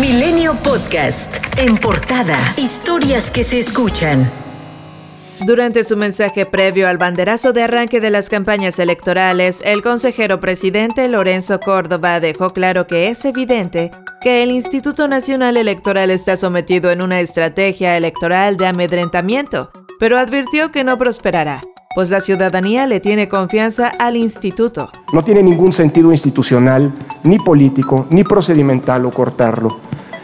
Milenio Podcast. En portada, historias que se escuchan. Durante su mensaje previo al banderazo de arranque de las campañas electorales, el consejero presidente Lorenzo Córdoba dejó claro que es evidente que el Instituto Nacional Electoral está sometido en una estrategia electoral de amedrentamiento, pero advirtió que no prosperará pues la ciudadanía le tiene confianza al instituto. No tiene ningún sentido institucional, ni político, ni procedimental o cortarlo.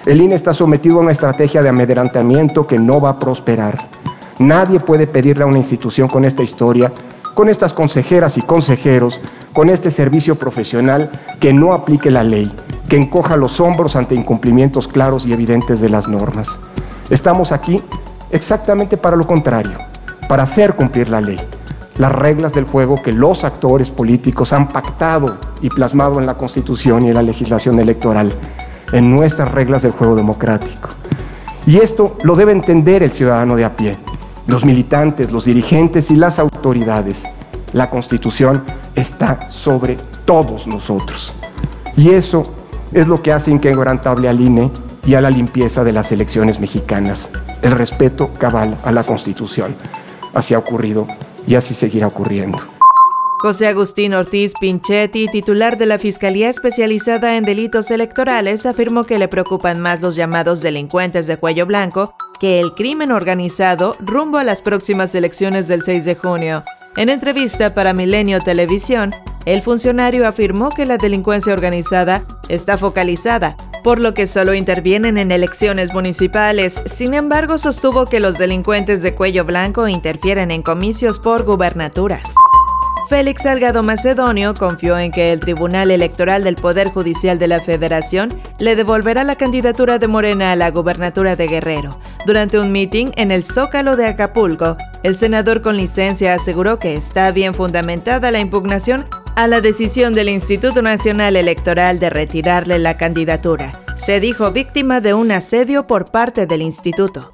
El INE está sometido a una estrategia de amedrentamiento que no va a prosperar. Nadie puede pedirle a una institución con esta historia, con estas consejeras y consejeros, con este servicio profesional, que no aplique la ley, que encoja los hombros ante incumplimientos claros y evidentes de las normas. Estamos aquí exactamente para lo contrario, para hacer cumplir la ley las reglas del juego que los actores políticos han pactado y plasmado en la Constitución y en la legislación electoral, en nuestras reglas del juego democrático. Y esto lo debe entender el ciudadano de a pie, los militantes, los dirigentes y las autoridades. La Constitución está sobre todos nosotros. Y eso es lo que hace inquebrantable al INE y a la limpieza de las elecciones mexicanas, el respeto cabal a la Constitución. Así ha ocurrido y así seguirá ocurriendo. José Agustín Ortiz Pinchetti, titular de la Fiscalía Especializada en Delitos Electorales, afirmó que le preocupan más los llamados delincuentes de cuello blanco que el crimen organizado rumbo a las próximas elecciones del 6 de junio. En entrevista para Milenio Televisión, el funcionario afirmó que la delincuencia organizada está focalizada, por lo que solo intervienen en elecciones municipales. Sin embargo, sostuvo que los delincuentes de cuello blanco interfieren en comicios por gubernaturas. Félix Salgado Macedonio confió en que el Tribunal Electoral del Poder Judicial de la Federación le devolverá la candidatura de Morena a la gubernatura de Guerrero. Durante un meeting en el Zócalo de Acapulco, el senador con licencia aseguró que está bien fundamentada la impugnación a la decisión del Instituto Nacional Electoral de retirarle la candidatura. Se dijo víctima de un asedio por parte del instituto.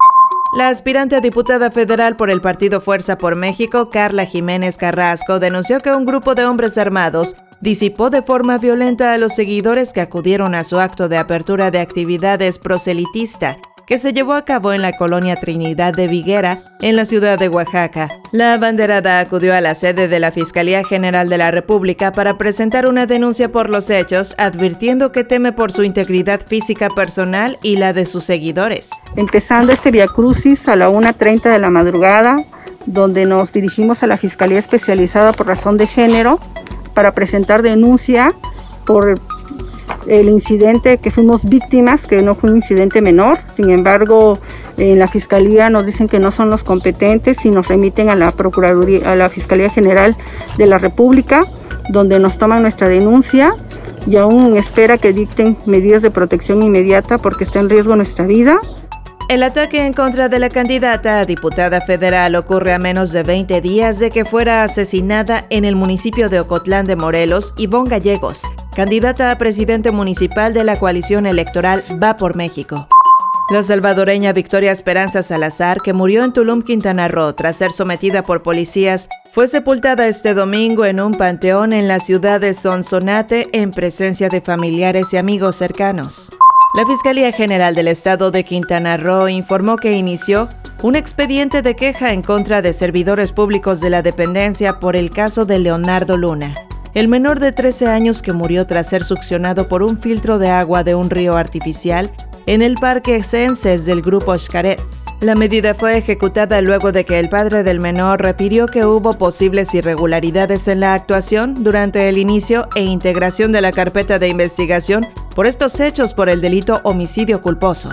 La aspirante a diputada federal por el partido Fuerza por México, Carla Jiménez Carrasco, denunció que un grupo de hombres armados disipó de forma violenta a los seguidores que acudieron a su acto de apertura de actividades proselitista que se llevó a cabo en la colonia Trinidad de Viguera, en la ciudad de Oaxaca. La abanderada acudió a la sede de la Fiscalía General de la República para presentar una denuncia por los hechos, advirtiendo que teme por su integridad física personal y la de sus seguidores. Empezando este Via Crucis a la 1.30 de la madrugada, donde nos dirigimos a la Fiscalía Especializada por Razón de Género para presentar denuncia por el incidente que fuimos víctimas, que no fue un incidente menor. Sin embargo, en la Fiscalía nos dicen que no son los competentes y nos remiten a la Procuraduría, a la Fiscalía General de la República, donde nos toman nuestra denuncia y aún espera que dicten medidas de protección inmediata porque está en riesgo nuestra vida. El ataque en contra de la candidata a diputada federal ocurre a menos de 20 días de que fuera asesinada en el municipio de Ocotlán de Morelos, Ivonne Gallegos, candidata a presidente municipal de la coalición electoral Va por México. La salvadoreña Victoria Esperanza Salazar, que murió en Tulum, Quintana Roo, tras ser sometida por policías, fue sepultada este domingo en un panteón en la ciudad de Sonsonate en presencia de familiares y amigos cercanos. La Fiscalía General del Estado de Quintana Roo informó que inició un expediente de queja en contra de servidores públicos de la dependencia por el caso de Leonardo Luna, el menor de 13 años que murió tras ser succionado por un filtro de agua de un río artificial en el Parque Censes del Grupo Xcaret, la medida fue ejecutada luego de que el padre del menor refirió que hubo posibles irregularidades en la actuación durante el inicio e integración de la carpeta de investigación por estos hechos por el delito homicidio culposo.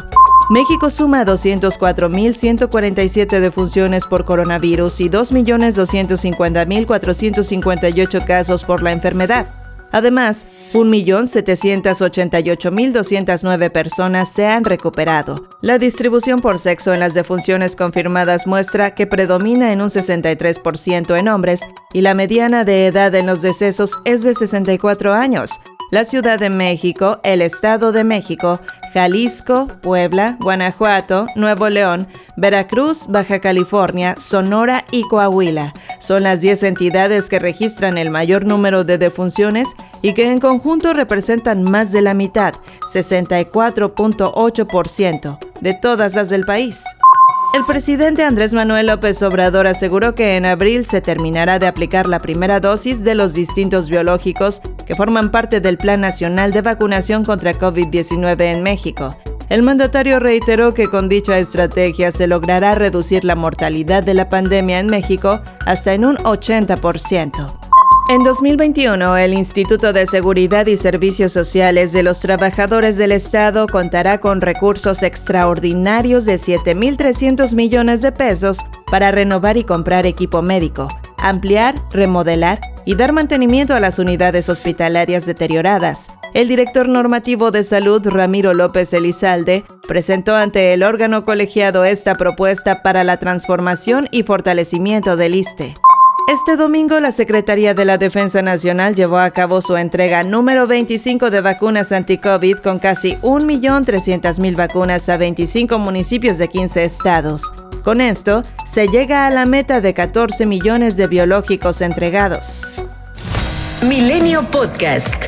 México suma 204.147 defunciones por coronavirus y 2.250.458 casos por la enfermedad. Además, 1.788.209 personas se han recuperado. La distribución por sexo en las defunciones confirmadas muestra que predomina en un 63% en hombres y la mediana de edad en los decesos es de 64 años. La Ciudad de México, el Estado de México, Jalisco, Puebla, Guanajuato, Nuevo León, Veracruz, Baja California, Sonora y Coahuila son las 10 entidades que registran el mayor número de defunciones y que en conjunto representan más de la mitad, 64.8% de todas las del país. El presidente Andrés Manuel López Obrador aseguró que en abril se terminará de aplicar la primera dosis de los distintos biológicos que forman parte del Plan Nacional de Vacunación contra COVID-19 en México. El mandatario reiteró que con dicha estrategia se logrará reducir la mortalidad de la pandemia en México hasta en un 80%. En 2021, el Instituto de Seguridad y Servicios Sociales de los Trabajadores del Estado contará con recursos extraordinarios de 7.300 millones de pesos para renovar y comprar equipo médico, ampliar, remodelar y dar mantenimiento a las unidades hospitalarias deterioradas. El director normativo de salud, Ramiro López Elizalde, presentó ante el órgano colegiado esta propuesta para la transformación y fortalecimiento del ISTE. Este domingo la Secretaría de la Defensa Nacional llevó a cabo su entrega número 25 de vacunas anti-COVID con casi 1.300.000 vacunas a 25 municipios de 15 estados. Con esto, se llega a la meta de 14 millones de biológicos entregados. Milenio Podcast.